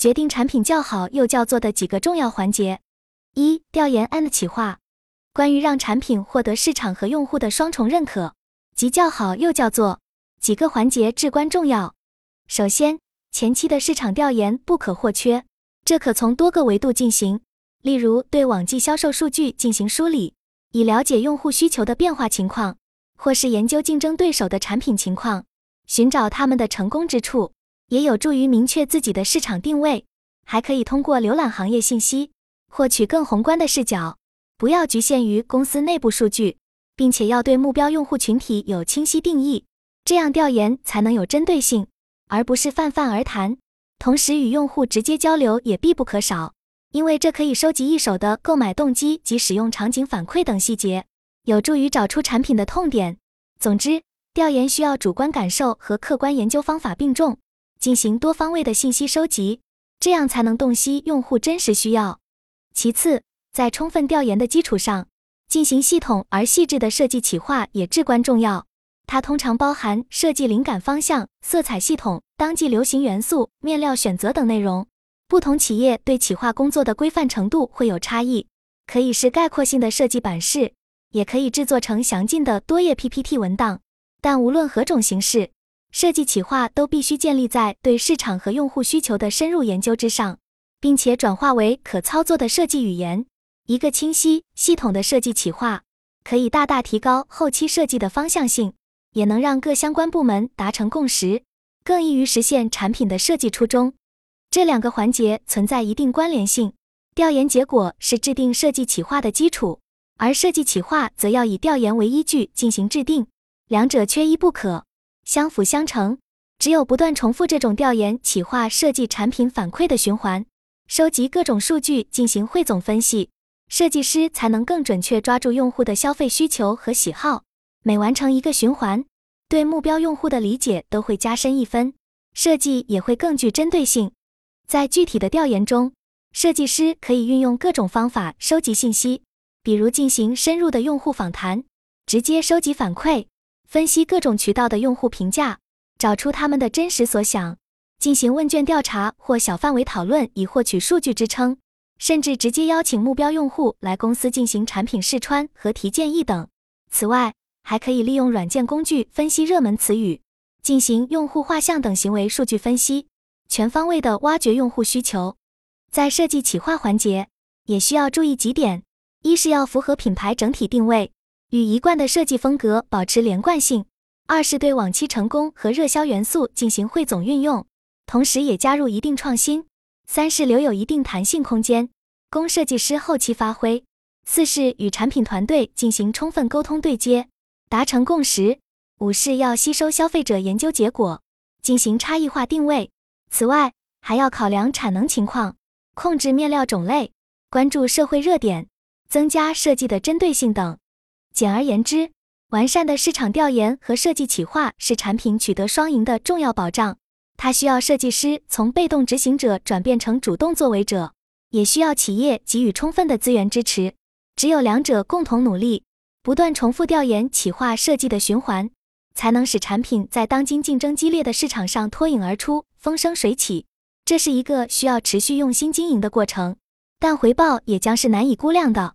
决定产品较好又叫做的几个重要环节：一、调研 and 企划，关于让产品获得市场和用户的双重认可，即较好又叫做，几个环节至关重要。首先，前期的市场调研不可或缺，这可从多个维度进行，例如对往季销售数据进行梳理，以了解用户需求的变化情况，或是研究竞争对手的产品情况，寻找他们的成功之处。也有助于明确自己的市场定位，还可以通过浏览行业信息获取更宏观的视角。不要局限于公司内部数据，并且要对目标用户群体有清晰定义，这样调研才能有针对性，而不是泛泛而谈。同时，与用户直接交流也必不可少，因为这可以收集一手的购买动机及使用场景反馈等细节，有助于找出产品的痛点。总之，调研需要主观感受和客观研究方法并重。进行多方位的信息收集，这样才能洞悉用户真实需要。其次，在充分调研的基础上，进行系统而细致的设计企划也至关重要。它通常包含设计灵感方向、色彩系统、当季流行元素、面料选择等内容。不同企业对企划工作的规范程度会有差异，可以是概括性的设计版式，也可以制作成详尽的多页 PPT 文档。但无论何种形式，设计企划都必须建立在对市场和用户需求的深入研究之上，并且转化为可操作的设计语言。一个清晰系统的设计企划可以大大提高后期设计的方向性，也能让各相关部门达成共识，更易于实现产品的设计初衷。这两个环节存在一定关联性，调研结果是制定设计企划的基础，而设计企划则要以调研为依据进行制定，两者缺一不可。相辅相成，只有不断重复这种调研、企划、设计产品反馈的循环，收集各种数据进行汇总分析，设计师才能更准确抓住用户的消费需求和喜好。每完成一个循环，对目标用户的理解都会加深一分，设计也会更具针对性。在具体的调研中，设计师可以运用各种方法收集信息，比如进行深入的用户访谈，直接收集反馈。分析各种渠道的用户评价，找出他们的真实所想，进行问卷调查或小范围讨论以获取数据支撑，甚至直接邀请目标用户来公司进行产品试穿和提建议等。此外，还可以利用软件工具分析热门词语，进行用户画像等行为数据分析，全方位的挖掘用户需求。在设计企划环节，也需要注意几点：一是要符合品牌整体定位。与一贯的设计风格保持连贯性。二是对往期成功和热销元素进行汇总运用，同时也加入一定创新。三是留有一定弹性空间，供设计师后期发挥。四是与产品团队进行充分沟通对接，达成共识。五是要吸收消费者研究结果，进行差异化定位。此外，还要考量产能情况，控制面料种类，关注社会热点，增加设计的针对性等。简而言之，完善的市场调研和设计企划是产品取得双赢的重要保障。它需要设计师从被动执行者转变成主动作为者，也需要企业给予充分的资源支持。只有两者共同努力，不断重复调研、企划、设计的循环，才能使产品在当今竞争激烈的市场上脱颖而出、风生水起。这是一个需要持续用心经营的过程，但回报也将是难以估量的。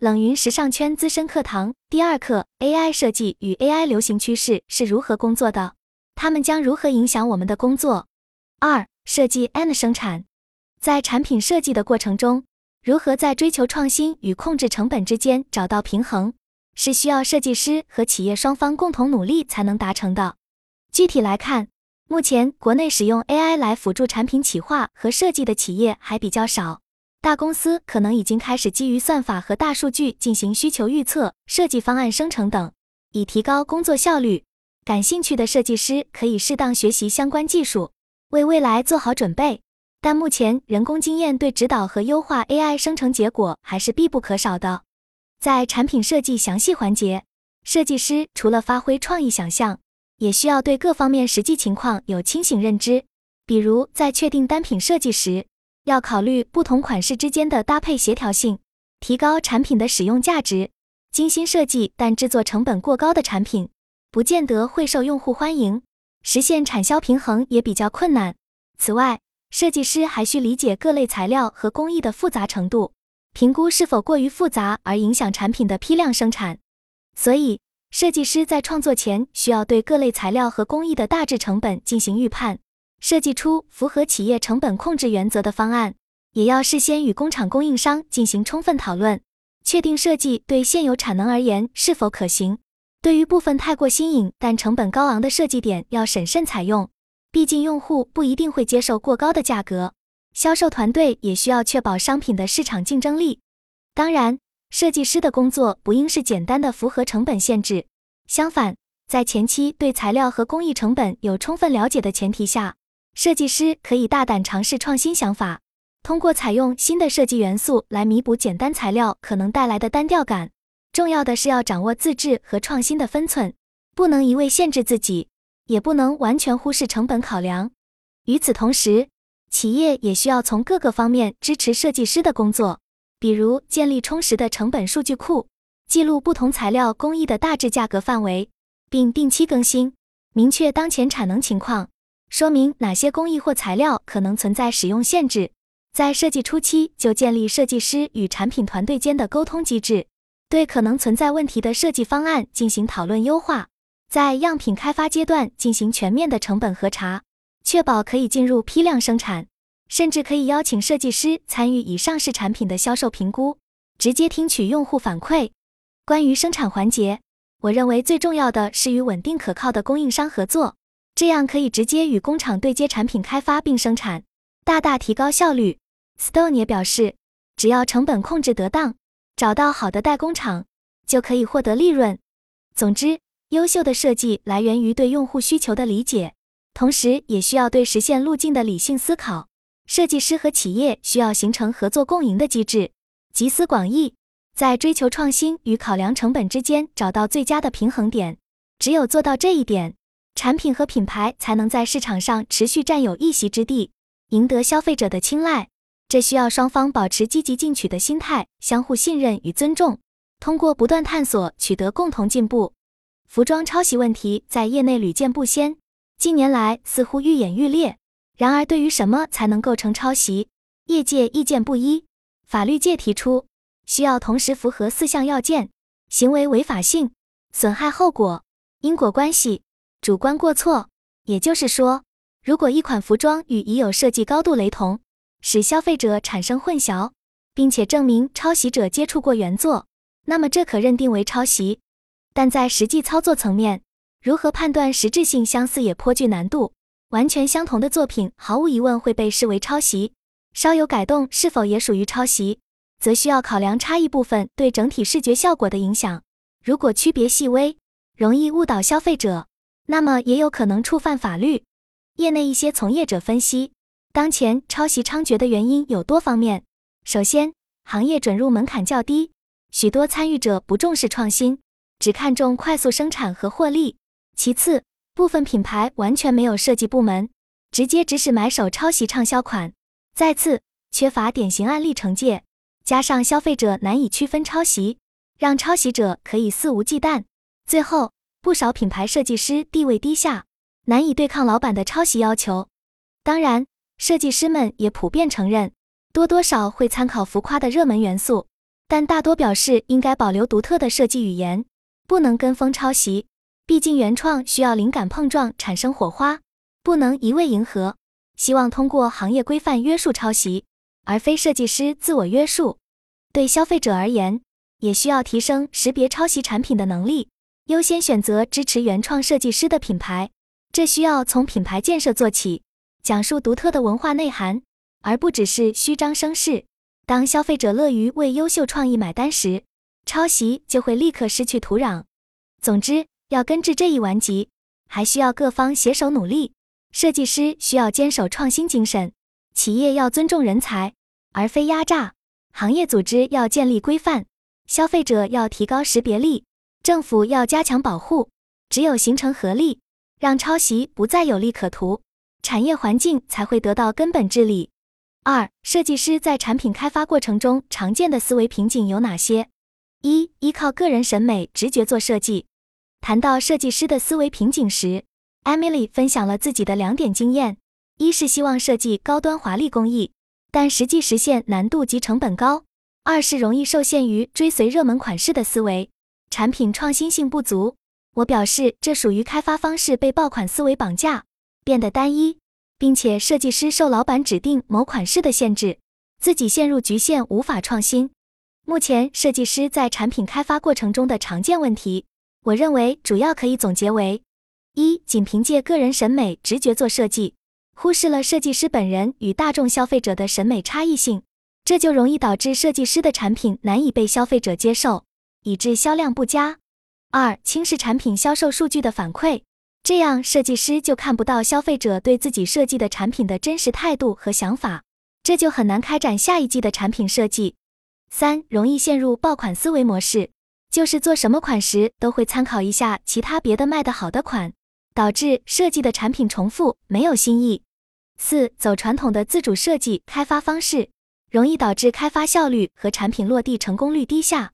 冷云时尚圈资深课堂第二课：AI 设计与 AI 流行趋势是如何工作的？它们将如何影响我们的工作？二、设计 and 生产，在产品设计的过程中，如何在追求创新与控制成本之间找到平衡，是需要设计师和企业双方共同努力才能达成的。具体来看，目前国内使用 AI 来辅助产品企划和设计的企业还比较少。大公司可能已经开始基于算法和大数据进行需求预测、设计方案生成等，以提高工作效率。感兴趣的设计师可以适当学习相关技术，为未来做好准备。但目前人工经验对指导和优化 AI 生成结果还是必不可少的。在产品设计详细环节，设计师除了发挥创意想象，也需要对各方面实际情况有清醒认知。比如在确定单品设计时，要考虑不同款式之间的搭配协调性，提高产品的使用价值。精心设计但制作成本过高的产品，不见得会受用户欢迎，实现产销平衡也比较困难。此外，设计师还需理解各类材料和工艺的复杂程度，评估是否过于复杂而影响产品的批量生产。所以，设计师在创作前需要对各类材料和工艺的大致成本进行预判，设计出符合企业成本控制原则的方案。也要事先与工厂供应商进行充分讨论，确定设计对现有产能而言是否可行。对于部分太过新颖但成本高昂的设计点，要审慎采用。毕竟用户不一定会接受过高的价格，销售团队也需要确保商品的市场竞争力。当然，设计师的工作不应是简单的符合成本限制，相反，在前期对材料和工艺成本有充分了解的前提下，设计师可以大胆尝试创新想法，通过采用新的设计元素来弥补简单材料可能带来的单调感。重要的是要掌握自制和创新的分寸，不能一味限制自己。也不能完全忽视成本考量。与此同时，企业也需要从各个方面支持设计师的工作，比如建立充实的成本数据库，记录不同材料工艺的大致价格范围，并定期更新，明确当前产能情况，说明哪些工艺或材料可能存在使用限制。在设计初期就建立设计师与产品团队间的沟通机制，对可能存在问题的设计方案进行讨论优化。在样品开发阶段进行全面的成本核查，确保可以进入批量生产，甚至可以邀请设计师参与已上市产品的销售评估，直接听取用户反馈。关于生产环节，我认为最重要的是与稳定可靠的供应商合作，这样可以直接与工厂对接产品开发并生产，大大提高效率。Stone 也表示，只要成本控制得当，找到好的代工厂，就可以获得利润。总之。优秀的设计来源于对用户需求的理解，同时也需要对实现路径的理性思考。设计师和企业需要形成合作共赢的机制，集思广益，在追求创新与考量成本之间找到最佳的平衡点。只有做到这一点，产品和品牌才能在市场上持续占有一席之地，赢得消费者的青睐。这需要双方保持积极进取的心态，相互信任与尊重，通过不断探索取得共同进步。服装抄袭问题在业内屡见不鲜，近年来似乎愈演愈烈。然而，对于什么才能构成抄袭，业界意见不一。法律界提出，需要同时符合四项要件：行为违法性、损害后果、因果关系、主观过错。也就是说，如果一款服装与已有设计高度雷同，使消费者产生混淆，并且证明抄袭者接触过原作，那么这可认定为抄袭。但在实际操作层面，如何判断实质性相似也颇具难度。完全相同的作品，毫无疑问会被视为抄袭；稍有改动，是否也属于抄袭，则需要考量差异部分对整体视觉效果的影响。如果区别细微，容易误导消费者，那么也有可能触犯法律。业内一些从业者分析，当前抄袭猖獗的原因有多方面。首先，行业准入门槛较低，许多参与者不重视创新。只看重快速生产和获利。其次，部分品牌完全没有设计部门，直接指使买手抄袭畅销款。再次，缺乏典型案例惩戒，加上消费者难以区分抄袭，让抄袭者可以肆无忌惮。最后，不少品牌设计师地位低下，难以对抗老板的抄袭要求。当然，设计师们也普遍承认，多多少会参考浮夸的热门元素，但大多表示应该保留独特的设计语言。不能跟风抄袭，毕竟原创需要灵感碰撞产生火花，不能一味迎合。希望通过行业规范约束抄袭，而非设计师自我约束。对消费者而言，也需要提升识别抄袭产品的能力，优先选择支持原创设计师的品牌。这需要从品牌建设做起，讲述独特的文化内涵，而不只是虚张声势。当消费者乐于为优秀创意买单时，抄袭就会立刻失去土壤。总之，要根治这一顽疾，还需要各方携手努力。设计师需要坚守创新精神，企业要尊重人才而非压榨，行业组织要建立规范，消费者要提高识别力，政府要加强保护。只有形成合力，让抄袭不再有利可图，产业环境才会得到根本治理。二、设计师在产品开发过程中常见的思维瓶颈有哪些？一、依靠个人审美直觉做设计。谈到设计师的思维瓶颈时，Emily 分享了自己的两点经验：一是希望设计高端华丽工艺，但实际实现难度及成本高；二是容易受限于追随热门款式的思维，产品创新性不足。我表示，这属于开发方式被爆款思维绑架，变得单一，并且设计师受老板指定某款式的限制，自己陷入局限，无法创新。目前设计师在产品开发过程中的常见问题，我认为主要可以总结为：一、仅凭借个人审美直觉做设计，忽视了设计师本人与大众消费者的审美差异性，这就容易导致设计师的产品难以被消费者接受，以致销量不佳。二、轻视产品销售数据的反馈，这样设计师就看不到消费者对自己设计的产品的真实态度和想法，这就很难开展下一季的产品设计。三、容易陷入爆款思维模式，就是做什么款时都会参考一下其他别的卖得好的款，导致设计的产品重复，没有新意。四、走传统的自主设计开发方式，容易导致开发效率和产品落地成功率低下。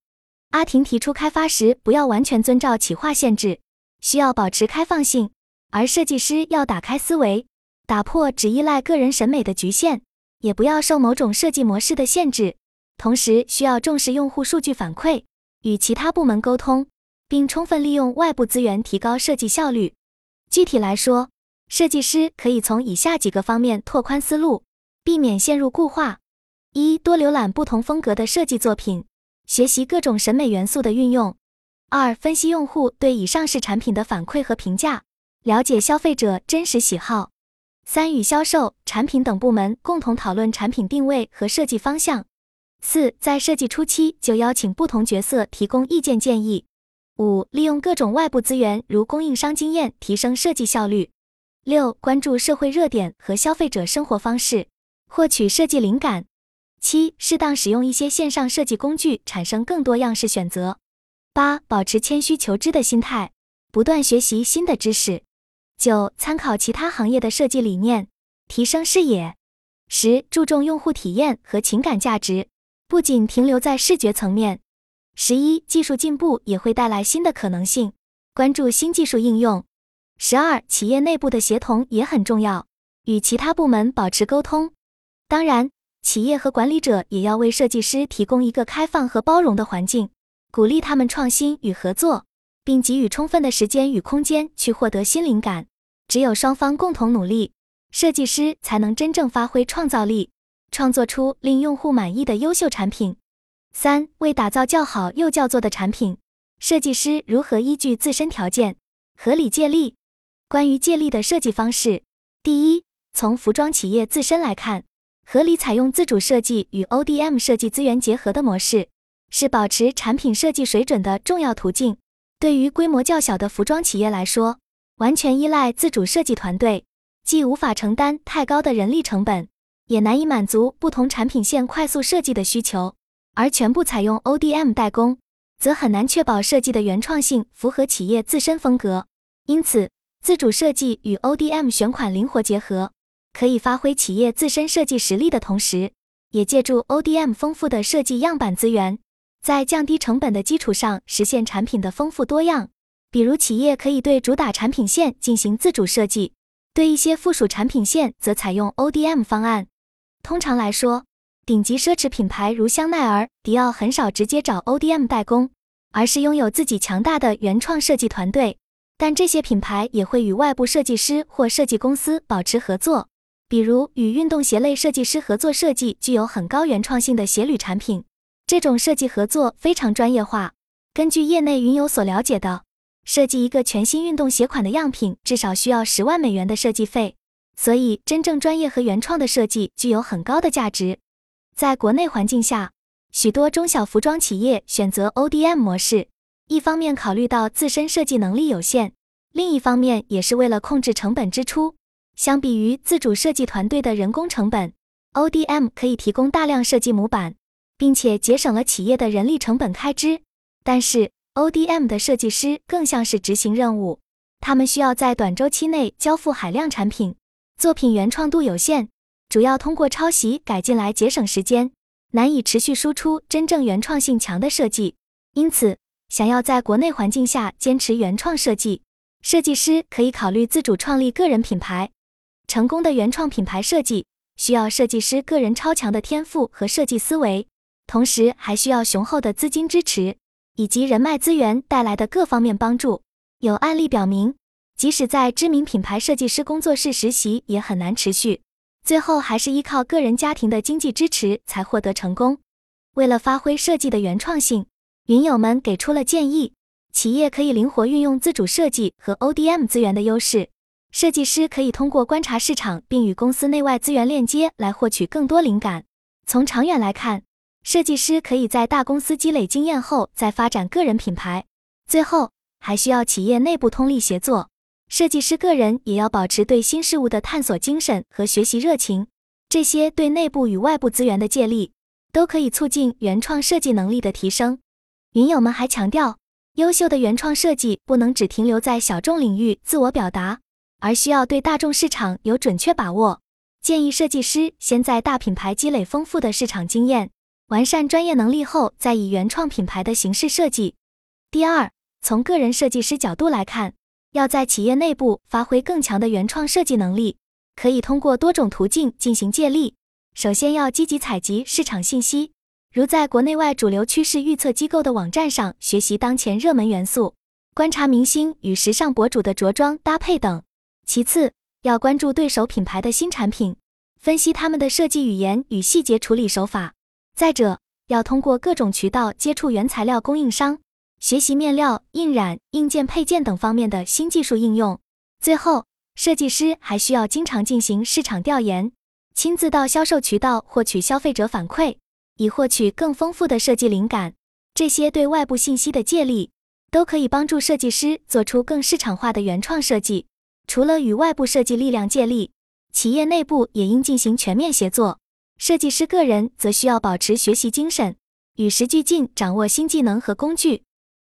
阿婷提出，开发时不要完全遵照企划限制，需要保持开放性；而设计师要打开思维，打破只依赖个人审美的局限，也不要受某种设计模式的限制。同时，需要重视用户数据反馈，与其他部门沟通，并充分利用外部资源提高设计效率。具体来说，设计师可以从以下几个方面拓宽思路，避免陷入固化：一、多浏览不同风格的设计作品。学习各种审美元素的运用。二、分析用户对以上市产品的反馈和评价，了解消费者真实喜好。三、与销售、产品等部门共同讨论产品定位和设计方向。四、在设计初期就邀请不同角色提供意见建议。五、利用各种外部资源，如供应商经验，提升设计效率。六、关注社会热点和消费者生活方式，获取设计灵感。七、适当使用一些线上设计工具，产生更多样式选择。八、保持谦虚求知的心态，不断学习新的知识。九、参考其他行业的设计理念，提升视野。十、注重用户体验和情感价值，不仅停留在视觉层面。十一、技术进步也会带来新的可能性，关注新技术应用。十二、企业内部的协同也很重要，与其他部门保持沟通。当然。企业和管理者也要为设计师提供一个开放和包容的环境，鼓励他们创新与合作，并给予充分的时间与空间去获得新灵感。只有双方共同努力，设计师才能真正发挥创造力，创作出令用户满意的优秀产品。三、为打造较好又叫做的产品，设计师如何依据自身条件合理借力？关于借力的设计方式，第一，从服装企业自身来看。合理采用自主设计与 ODM 设计资源结合的模式，是保持产品设计水准的重要途径。对于规模较小的服装企业来说，完全依赖自主设计团队，既无法承担太高的人力成本，也难以满足不同产品线快速设计的需求；而全部采用 ODM 代工，则很难确保设计的原创性符合企业自身风格。因此，自主设计与 ODM 选款灵活结合。可以发挥企业自身设计实力的同时，也借助 ODM 丰富的设计样板资源，在降低成本的基础上实现产品的丰富多样。比如，企业可以对主打产品线进行自主设计，对一些附属产品线则采用 ODM 方案。通常来说，顶级奢侈品牌如香奈儿、迪奥很少直接找 ODM 代工，而是拥有自己强大的原创设计团队。但这些品牌也会与外部设计师或设计公司保持合作。比如与运动鞋类设计师合作设计具有很高原创性的鞋履产品，这种设计合作非常专业化。根据业内云有所了解的，设计一个全新运动鞋款的样品至少需要十万美元的设计费。所以，真正专业和原创的设计具有很高的价值。在国内环境下，许多中小服装企业选择 ODM 模式，一方面考虑到自身设计能力有限，另一方面也是为了控制成本支出。相比于自主设计团队的人工成本，ODM 可以提供大量设计模板，并且节省了企业的人力成本开支。但是，ODM 的设计师更像是执行任务，他们需要在短周期内交付海量产品，作品原创度有限，主要通过抄袭改进来节省时间，难以持续输出真正原创性强的设计。因此，想要在国内环境下坚持原创设计，设计师可以考虑自主创立个人品牌。成功的原创品牌设计需要设计师个人超强的天赋和设计思维，同时还需要雄厚的资金支持以及人脉资源带来的各方面帮助。有案例表明，即使在知名品牌设计师工作室实习也很难持续，最后还是依靠个人家庭的经济支持才获得成功。为了发挥设计的原创性，云友们给出了建议：企业可以灵活运用自主设计和 ODM 资源的优势，设计师可以通过观察市场并与公司内外资源链接来获取更多灵感。从长远来看，设计师可以在大公司积累经验后再发展个人品牌。最后，还需要企业内部通力协作，设计师个人也要保持对新事物的探索精神和学习热情。这些对内部与外部资源的借力，都可以促进原创设计能力的提升。云友们还强调，优秀的原创设计不能只停留在小众领域自我表达，而需要对大众市场有准确把握。建议设计师先在大品牌积累丰富的市场经验，完善专业能力后，再以原创品牌的形式设计。第二。从个人设计师角度来看，要在企业内部发挥更强的原创设计能力，可以通过多种途径进行借力。首先要积极采集市场信息，如在国内外主流趋势预测机构的网站上学习当前热门元素，观察明星与时尚博主的着装搭配等。其次，要关注对手品牌的新产品，分析他们的设计语言与细节处理手法。再者，要通过各种渠道接触原材料供应商。学习面料、印染、硬件配件等方面的新技术应用。最后，设计师还需要经常进行市场调研，亲自到销售渠道获取消费者反馈，以获取更丰富的设计灵感。这些对外部信息的借力，都可以帮助设计师做出更市场化的原创设计。除了与外部设计力量借力，企业内部也应进行全面协作。设计师个人则需要保持学习精神，与时俱进，掌握新技能和工具。